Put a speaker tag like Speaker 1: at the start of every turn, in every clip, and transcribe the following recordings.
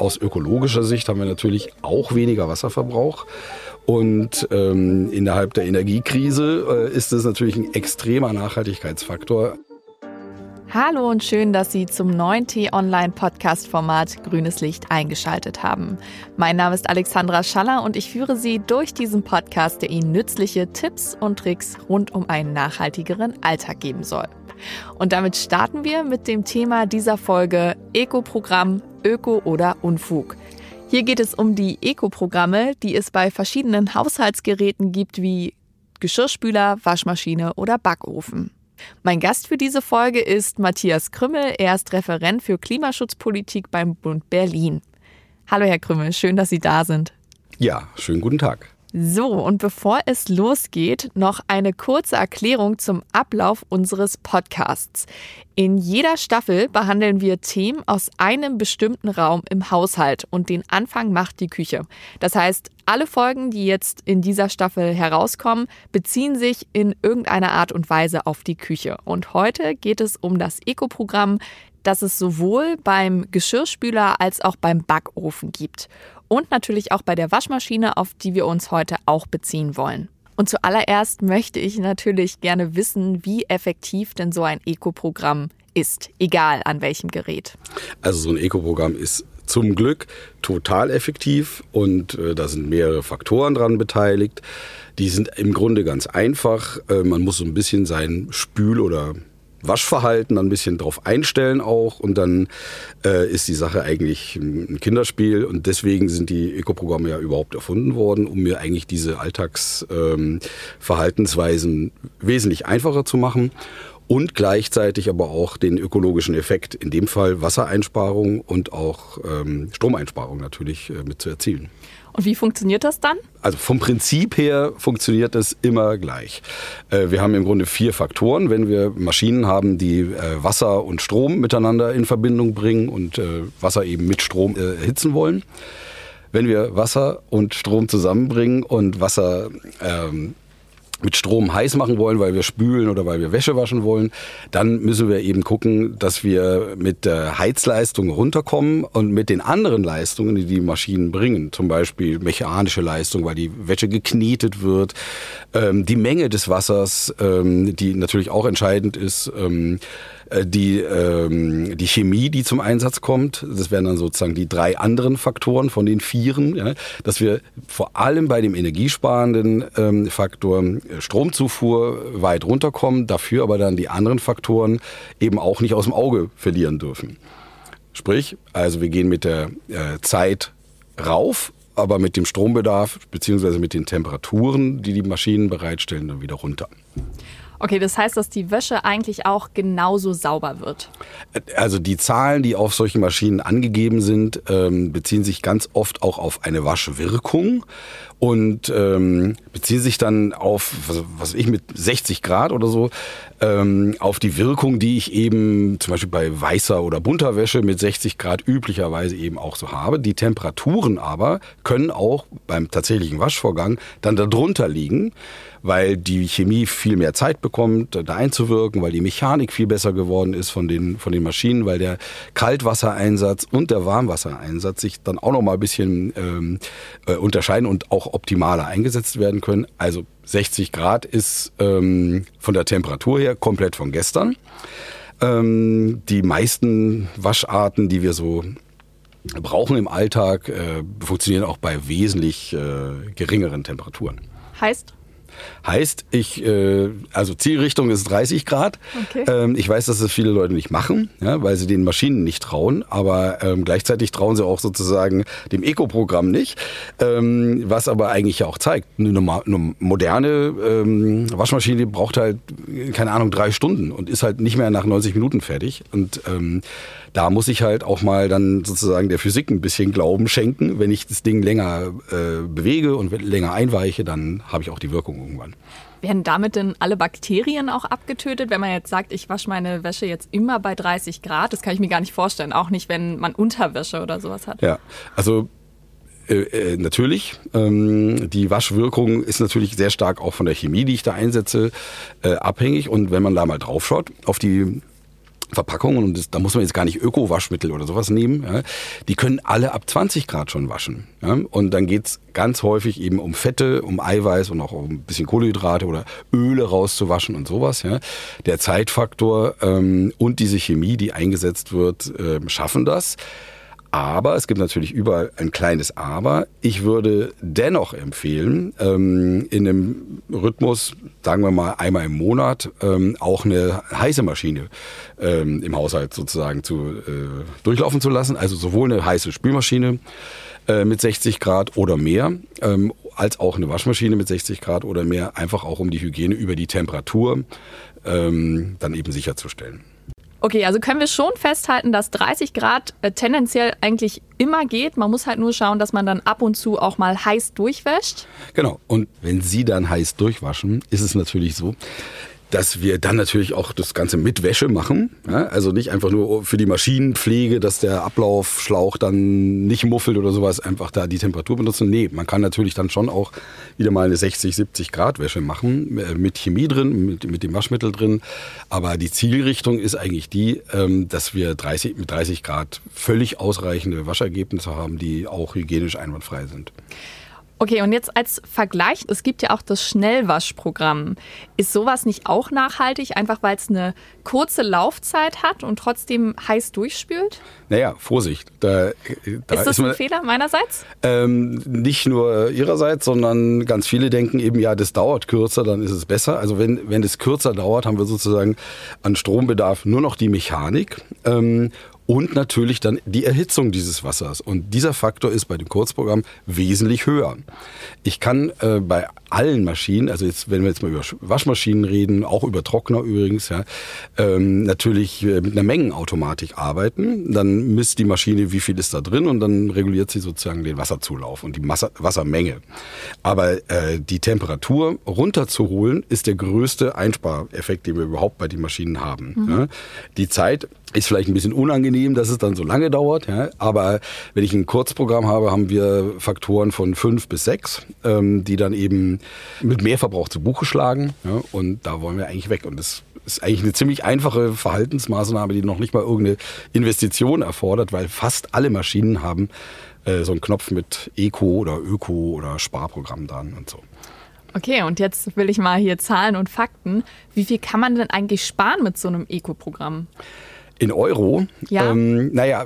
Speaker 1: aus ökologischer Sicht haben wir natürlich auch weniger Wasserverbrauch. Und ähm, innerhalb der Energiekrise äh, ist es natürlich ein extremer Nachhaltigkeitsfaktor.
Speaker 2: Hallo und schön, dass Sie zum neuen T-Online-Podcast-Format Grünes Licht eingeschaltet haben. Mein Name ist Alexandra Schaller und ich führe Sie durch diesen Podcast, der Ihnen nützliche Tipps und Tricks rund um einen nachhaltigeren Alltag geben soll. Und damit starten wir mit dem Thema dieser Folge Eco-Programm, Öko oder Unfug. Hier geht es um die Eco-Programme, die es bei verschiedenen Haushaltsgeräten gibt, wie Geschirrspüler, Waschmaschine oder Backofen. Mein Gast für diese Folge ist Matthias Krümmel. Er ist Referent für Klimaschutzpolitik beim Bund Berlin. Hallo, Herr Krümmel, schön, dass Sie da sind.
Speaker 1: Ja, schönen guten Tag.
Speaker 2: So, und bevor es losgeht, noch eine kurze Erklärung zum Ablauf unseres Podcasts. In jeder Staffel behandeln wir Themen aus einem bestimmten Raum im Haushalt und den Anfang macht die Küche. Das heißt, alle Folgen, die jetzt in dieser Staffel herauskommen, beziehen sich in irgendeiner Art und Weise auf die Küche. Und heute geht es um das Eco-Programm, das es sowohl beim Geschirrspüler als auch beim Backofen gibt und natürlich auch bei der Waschmaschine, auf die wir uns heute auch beziehen wollen. Und zuallererst möchte ich natürlich gerne wissen, wie effektiv denn so ein Eco-Programm ist, egal an welchem Gerät.
Speaker 1: Also so ein Eco-Programm ist zum Glück total effektiv und äh, da sind mehrere Faktoren dran beteiligt. Die sind im Grunde ganz einfach. Äh, man muss so ein bisschen sein Spül- oder Waschverhalten ein bisschen drauf einstellen auch und dann äh, ist die Sache eigentlich ein Kinderspiel und deswegen sind die Ökoprogramme ja überhaupt erfunden worden, um mir eigentlich diese Alltagsverhaltensweisen ähm, wesentlich einfacher zu machen und gleichzeitig aber auch den ökologischen Effekt, in dem Fall Wassereinsparung und auch ähm, Stromeinsparung natürlich äh, mit zu erzielen.
Speaker 2: Und wie funktioniert das dann?
Speaker 1: Also vom Prinzip her funktioniert es immer gleich. Äh, wir haben im Grunde vier Faktoren. Wenn wir Maschinen haben, die äh, Wasser und Strom miteinander in Verbindung bringen und äh, Wasser eben mit Strom erhitzen wollen. Wenn wir Wasser und Strom zusammenbringen und Wasser ähm, mit Strom heiß machen wollen, weil wir spülen oder weil wir Wäsche waschen wollen, dann müssen wir eben gucken, dass wir mit der Heizleistung runterkommen und mit den anderen Leistungen, die die Maschinen bringen, zum Beispiel mechanische Leistung, weil die Wäsche geknetet wird, ähm, die Menge des Wassers, ähm, die natürlich auch entscheidend ist, ähm, äh, die, ähm, die Chemie, die zum Einsatz kommt. Das wären dann sozusagen die drei anderen Faktoren von den vieren, ja, dass wir vor allem bei dem energiesparenden ähm, Faktor Stromzufuhr weit runterkommen, dafür aber dann die anderen Faktoren eben auch nicht aus dem Auge verlieren dürfen. Sprich, also wir gehen mit der äh, Zeit rauf, aber mit dem Strombedarf beziehungsweise mit den Temperaturen, die die Maschinen bereitstellen, dann wieder runter.
Speaker 2: Okay, das heißt, dass die Wäsche eigentlich auch genauso sauber wird.
Speaker 1: Also die Zahlen, die auf solchen Maschinen angegeben sind, ähm, beziehen sich ganz oft auch auf eine Waschwirkung und ähm, beziehen sich dann auf, was, was ich mit 60 Grad oder so, ähm, auf die Wirkung, die ich eben zum Beispiel bei weißer oder bunter Wäsche mit 60 Grad üblicherweise eben auch so habe. Die Temperaturen aber können auch beim tatsächlichen Waschvorgang dann darunter liegen weil die Chemie viel mehr Zeit bekommt, da einzuwirken, weil die Mechanik viel besser geworden ist von den, von den Maschinen, weil der Kaltwassereinsatz und der Warmwassereinsatz sich dann auch noch mal ein bisschen ähm, äh, unterscheiden und auch optimaler eingesetzt werden können. Also 60 Grad ist ähm, von der Temperatur her komplett von gestern. Ähm, die meisten Wascharten, die wir so brauchen im Alltag, äh, funktionieren auch bei wesentlich äh, geringeren Temperaturen.
Speaker 2: Heißt?
Speaker 1: Heißt, ich, äh, also Zielrichtung ist 30 Grad. Okay. Ähm, ich weiß, dass das viele Leute nicht machen, ja, weil sie den Maschinen nicht trauen, aber ähm, gleichzeitig trauen sie auch sozusagen dem Eco-Programm nicht. Ähm, was aber eigentlich ja auch zeigt, eine, eine moderne Waschmaschine braucht halt, keine Ahnung, drei Stunden und ist halt nicht mehr nach 90 Minuten fertig. Und da muss ich halt auch mal dann sozusagen der Physik ein bisschen Glauben schenken. Wenn ich das Ding länger äh, bewege und länger einweiche, dann habe ich auch die Wirkung irgendwann.
Speaker 2: Werden damit denn alle Bakterien auch abgetötet, wenn man jetzt sagt, ich wasche meine Wäsche jetzt immer bei 30 Grad? Das kann ich mir gar nicht vorstellen, auch nicht, wenn man Unterwäsche oder sowas hat.
Speaker 1: Ja, also äh, äh, natürlich. Ähm, die Waschwirkung ist natürlich sehr stark auch von der Chemie, die ich da einsetze, äh, abhängig. Und wenn man da mal draufschaut auf die Verpackungen und das, da muss man jetzt gar nicht Öko-Waschmittel oder sowas nehmen. Ja. Die können alle ab 20 Grad schon waschen. Ja. Und dann geht's ganz häufig eben um Fette, um Eiweiß und auch um ein bisschen Kohlenhydrate oder Öle rauszuwaschen und sowas. Ja. Der Zeitfaktor ähm, und diese Chemie, die eingesetzt wird, äh, schaffen das. Aber es gibt natürlich überall ein kleines Aber. Ich würde dennoch empfehlen, ähm, in einem Rhythmus, sagen wir mal einmal im Monat, ähm, auch eine heiße Maschine ähm, im Haushalt sozusagen zu äh, durchlaufen zu lassen. Also sowohl eine heiße Spülmaschine äh, mit 60 Grad oder mehr, als auch eine Waschmaschine mit 60 Grad oder mehr, einfach auch um die Hygiene über die Temperatur dann eben sicherzustellen.
Speaker 2: Okay, also können wir schon festhalten, dass 30 Grad äh, tendenziell eigentlich immer geht. Man muss halt nur schauen, dass man dann ab und zu auch mal heiß durchwäscht.
Speaker 1: Genau. Und wenn Sie dann heiß durchwaschen, ist es natürlich so, dass wir dann natürlich auch das Ganze mit Wäsche machen. Ja, also nicht einfach nur für die Maschinenpflege, dass der Ablaufschlauch dann nicht muffelt oder sowas, einfach da die Temperatur benutzen. Nee, man kann natürlich dann schon auch wieder mal eine 60, 70 Grad Wäsche machen, äh, mit Chemie drin, mit, mit dem Waschmittel drin. Aber die Zielrichtung ist eigentlich die, ähm, dass wir 30, mit 30 Grad völlig ausreichende Waschergebnisse haben, die auch hygienisch einwandfrei sind.
Speaker 2: Okay, und jetzt als Vergleich, es gibt ja auch das Schnellwaschprogramm. Ist sowas nicht auch nachhaltig, einfach weil es eine kurze Laufzeit hat und trotzdem heiß durchspült?
Speaker 1: Naja, Vorsicht. Da,
Speaker 2: da ist das ist ein Fehler meinerseits?
Speaker 1: Ähm, nicht nur ihrerseits, sondern ganz viele denken eben, ja, das dauert kürzer, dann ist es besser. Also wenn, wenn es kürzer dauert, haben wir sozusagen an Strombedarf nur noch die Mechanik. Ähm, und natürlich dann die Erhitzung dieses Wassers. Und dieser Faktor ist bei dem Kurzprogramm wesentlich höher. Ich kann äh, bei allen Maschinen, also jetzt, wenn wir jetzt mal über Waschmaschinen reden, auch über Trockner übrigens, ja, ähm, natürlich äh, mit einer Mengenautomatik arbeiten. Dann misst die Maschine, wie viel ist da drin und dann reguliert sie sozusagen den Wasserzulauf und die Masse, Wassermenge. Aber äh, die Temperatur runterzuholen, ist der größte Einspareffekt, den wir überhaupt bei den Maschinen haben. Mhm. Ja. Die Zeit ist vielleicht ein bisschen unangenehm, dass es dann so lange dauert, ja. aber wenn ich ein Kurzprogramm habe, haben wir Faktoren von fünf bis sechs, ähm, die dann eben mit Mehrverbrauch zu Buche schlagen ja. und da wollen wir eigentlich weg und das ist eigentlich eine ziemlich einfache Verhaltensmaßnahme, die noch nicht mal irgendeine Investition erfordert, weil fast alle Maschinen haben äh, so einen Knopf mit Eco oder Öko oder Sparprogramm dran und so.
Speaker 2: Okay, und jetzt will ich mal hier Zahlen und Fakten. Wie viel kann man denn eigentlich sparen mit so einem Eco-Programm?
Speaker 1: In Euro.
Speaker 2: Ja.
Speaker 1: Ähm, naja,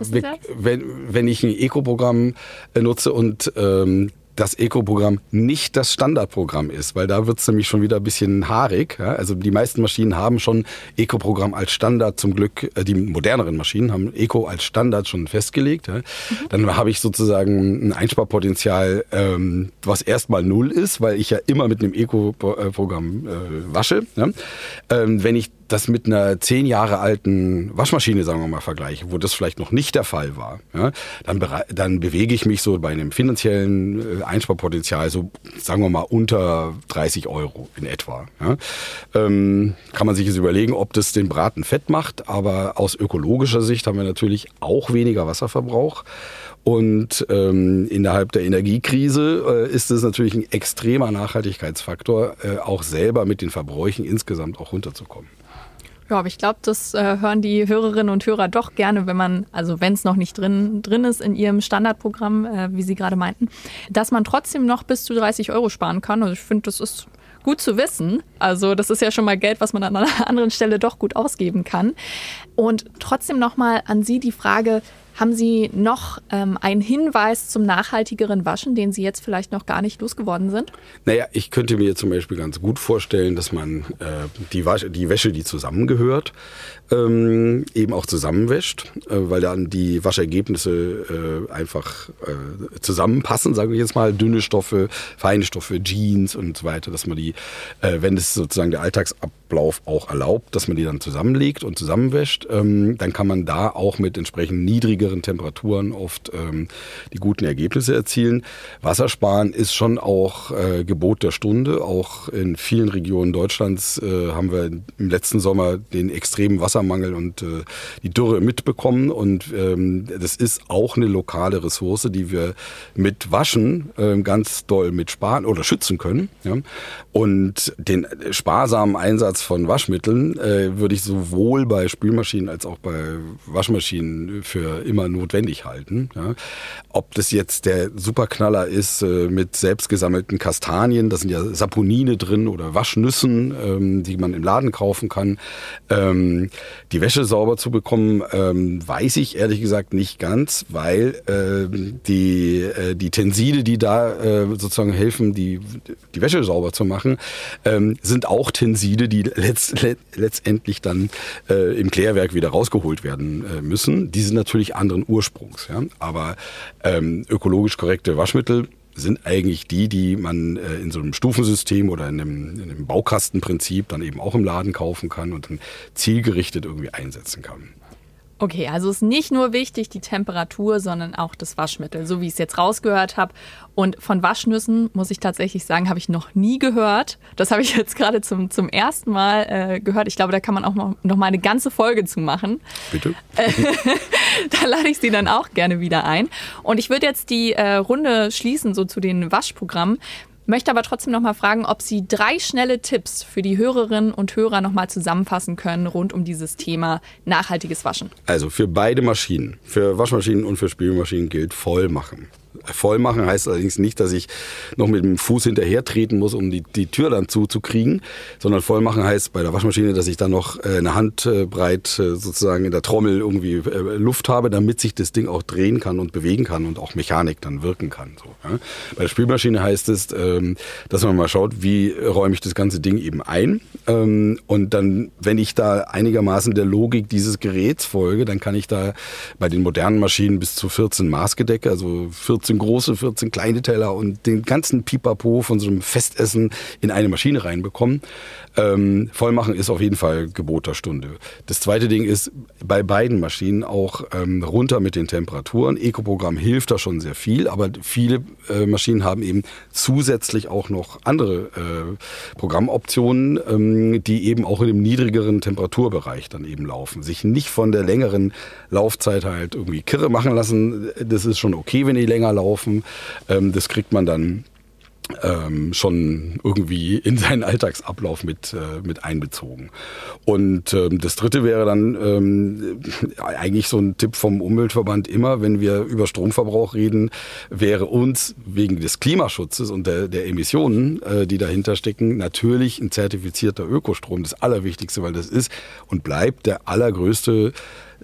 Speaker 1: wenn, wenn ich ein Eco-Programm äh, nutze und ähm, das Eco-Programm nicht das Standardprogramm ist, weil da wird es nämlich schon wieder ein bisschen haarig. Ja? Also die meisten Maschinen haben schon Eco-Programm als Standard zum Glück, äh, die moderneren Maschinen haben Eco als Standard schon festgelegt. Ja? Mhm. Dann habe ich sozusagen ein Einsparpotenzial, ähm, was erstmal null ist, weil ich ja immer mit einem Eco-Programm äh, wasche. Ja? Ähm, wenn ich das mit einer zehn Jahre alten Waschmaschine, sagen wir mal, vergleiche, wo das vielleicht noch nicht der Fall war, ja, dann, dann bewege ich mich so bei einem finanziellen äh, Einsparpotenzial so, sagen wir mal, unter 30 Euro in etwa. Ja. Ähm, kann man sich jetzt überlegen, ob das den Braten fett macht, aber aus ökologischer Sicht haben wir natürlich auch weniger Wasserverbrauch. Und ähm, innerhalb der Energiekrise äh, ist es natürlich ein extremer Nachhaltigkeitsfaktor, äh, auch selber mit den Verbräuchen insgesamt auch runterzukommen.
Speaker 2: Ja, aber ich glaube, das äh, hören die Hörerinnen und Hörer doch gerne, wenn man, also wenn es noch nicht drin, drin ist in ihrem Standardprogramm, äh, wie Sie gerade meinten, dass man trotzdem noch bis zu 30 Euro sparen kann. Also ich finde, das ist gut zu wissen. Also das ist ja schon mal Geld, was man an einer anderen Stelle doch gut ausgeben kann. Und trotzdem nochmal an Sie die Frage, haben Sie noch ähm, einen Hinweis zum nachhaltigeren Waschen, den Sie jetzt vielleicht noch gar nicht losgeworden sind?
Speaker 1: Naja, ich könnte mir zum Beispiel ganz gut vorstellen, dass man äh, die, Wasch, die Wäsche, die zusammengehört, ähm, eben auch zusammenwäscht, äh, weil dann die Waschergebnisse äh, einfach äh, zusammenpassen, sage ich jetzt mal, dünne Stoffe, feine Stoffe, Jeans und so weiter, dass man die, äh, wenn es sozusagen der Alltagsablauf auch erlaubt, dass man die dann zusammenlegt und zusammenwäscht, ähm, dann kann man da auch mit entsprechend niedrigeren Temperaturen oft ähm, die guten Ergebnisse erzielen. Wassersparen ist schon auch äh, Gebot der Stunde. Auch in vielen Regionen Deutschlands äh, haben wir im letzten Sommer den extremen Wassermangel und äh, die Dürre mitbekommen. Und ähm, das ist auch eine lokale Ressource, die wir mit Waschen äh, ganz doll mit sparen oder schützen können. Ja? Und den sparsamen Einsatz von Waschmitteln äh, würde ich sowohl bei Spülmaschinen als auch bei Waschmaschinen für immer notwendig halten. Ja. Ob das jetzt der Superknaller ist äh, mit selbstgesammelten Kastanien, da sind ja Saponine drin oder Waschnüssen, ähm, die man im Laden kaufen kann. Ähm, die Wäsche sauber zu bekommen, ähm, weiß ich ehrlich gesagt nicht ganz, weil äh, die, die Tenside, die da äh, sozusagen helfen, die, die Wäsche sauber zu machen, ähm, sind auch Tenside, die letzt, let, letztendlich dann äh, im Klärwerk wieder rausgeholt werden äh, müssen. Die sind natürlich anderen Ursprungs. Ja? Aber ähm, ökologisch korrekte Waschmittel sind eigentlich die, die man äh, in so einem Stufensystem oder in einem, in einem Baukastenprinzip dann eben auch im Laden kaufen kann und dann zielgerichtet irgendwie einsetzen kann.
Speaker 2: Okay, also ist nicht nur wichtig die Temperatur, sondern auch das Waschmittel, so wie ich es jetzt rausgehört habe. Und von Waschnüssen muss ich tatsächlich sagen, habe ich noch nie gehört. Das habe ich jetzt gerade zum, zum ersten Mal äh, gehört. Ich glaube, da kann man auch noch, noch mal eine ganze Folge zu machen.
Speaker 1: Bitte.
Speaker 2: da lade ich Sie dann auch gerne wieder ein. Und ich würde jetzt die äh, Runde schließen, so zu den Waschprogrammen. Möchte aber trotzdem noch mal fragen, ob Sie drei schnelle Tipps für die Hörerinnen und Hörer noch mal zusammenfassen können rund um dieses Thema nachhaltiges Waschen.
Speaker 1: Also für beide Maschinen, für Waschmaschinen und für Spülmaschinen gilt voll machen voll machen heißt allerdings nicht, dass ich noch mit dem Fuß hinterher treten muss, um die, die Tür dann zuzukriegen, sondern voll machen heißt bei der Waschmaschine, dass ich dann noch äh, eine Handbreit äh, sozusagen in der Trommel irgendwie äh, Luft habe, damit sich das Ding auch drehen kann und bewegen kann und auch Mechanik dann wirken kann. So, ja. Bei der Spülmaschine heißt es, ähm, dass man mal schaut, wie räume ich das ganze Ding eben ein ähm, und dann, wenn ich da einigermaßen der Logik dieses Geräts folge, dann kann ich da bei den modernen Maschinen bis zu 14 Maßgedecke, also 14 14 große, 14 kleine Teller und den ganzen Pipapo von so einem Festessen in eine Maschine reinbekommen. Ähm, Vollmachen ist auf jeden Fall Gebot der Stunde. Das zweite Ding ist bei beiden Maschinen auch ähm, runter mit den Temperaturen. Eco-Programm hilft da schon sehr viel, aber viele äh, Maschinen haben eben zusätzlich auch noch andere äh, Programmoptionen, ähm, die eben auch in dem niedrigeren Temperaturbereich dann eben laufen. Sich nicht von der längeren Laufzeit halt irgendwie kirre machen lassen. Das ist schon okay, wenn die länger laufen. Ähm, das kriegt man dann ähm, schon irgendwie in seinen Alltagsablauf mit, äh, mit einbezogen. Und ähm, das dritte wäre dann ähm, eigentlich so ein Tipp vom Umweltverband immer, wenn wir über Stromverbrauch reden, wäre uns wegen des Klimaschutzes und der, der Emissionen, äh, die dahinter stecken, natürlich ein zertifizierter Ökostrom das Allerwichtigste, weil das ist und bleibt der allergrößte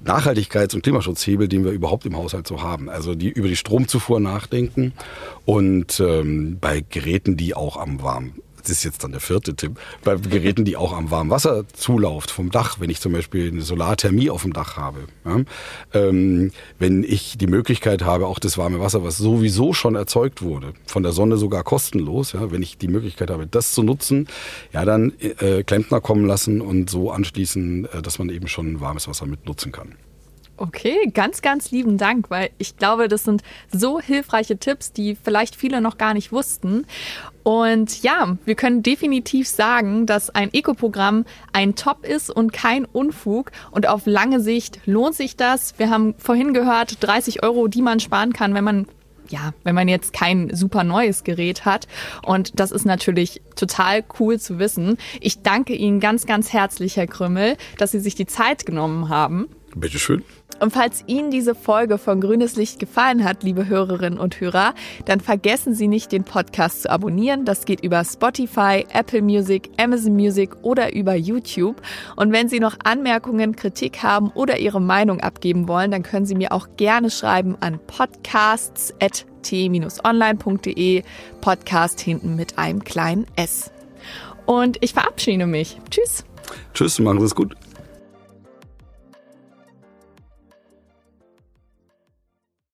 Speaker 1: Nachhaltigkeits- und Klimaschutzhebel, den wir überhaupt im Haushalt so haben. Also die über die Stromzufuhr nachdenken und ähm, bei Geräten, die auch am warmen das ist jetzt dann der vierte Tipp, bei Geräten, die auch am warmen Wasser zulauft vom Dach, wenn ich zum Beispiel eine Solarthermie auf dem Dach habe, ja, ähm, wenn ich die Möglichkeit habe, auch das warme Wasser, was sowieso schon erzeugt wurde, von der Sonne sogar kostenlos, ja, wenn ich die Möglichkeit habe, das zu nutzen, ja, dann äh, Klempner kommen lassen und so anschließen, äh, dass man eben schon warmes Wasser mit nutzen kann.
Speaker 2: Okay, ganz, ganz lieben Dank, weil ich glaube, das sind so hilfreiche Tipps, die vielleicht viele noch gar nicht wussten. Und ja, wir können definitiv sagen, dass ein Eco-Programm ein Top ist und kein Unfug. Und auf lange Sicht lohnt sich das. Wir haben vorhin gehört, 30 Euro, die man sparen kann, wenn man ja, wenn man jetzt kein super neues Gerät hat. Und das ist natürlich total cool zu wissen. Ich danke Ihnen ganz, ganz herzlich, Herr Krümmel, dass Sie sich die Zeit genommen haben.
Speaker 1: Bitteschön.
Speaker 2: Und falls Ihnen diese Folge von Grünes Licht gefallen hat, liebe Hörerinnen und Hörer, dann vergessen Sie nicht, den Podcast zu abonnieren. Das geht über Spotify, Apple Music, Amazon Music oder über YouTube. Und wenn Sie noch Anmerkungen, Kritik haben oder Ihre Meinung abgeben wollen, dann können Sie mir auch gerne schreiben an podcasts.t-online.de. Podcast hinten mit einem kleinen S. Und ich verabschiede mich. Tschüss.
Speaker 1: Tschüss, machen Sie es gut.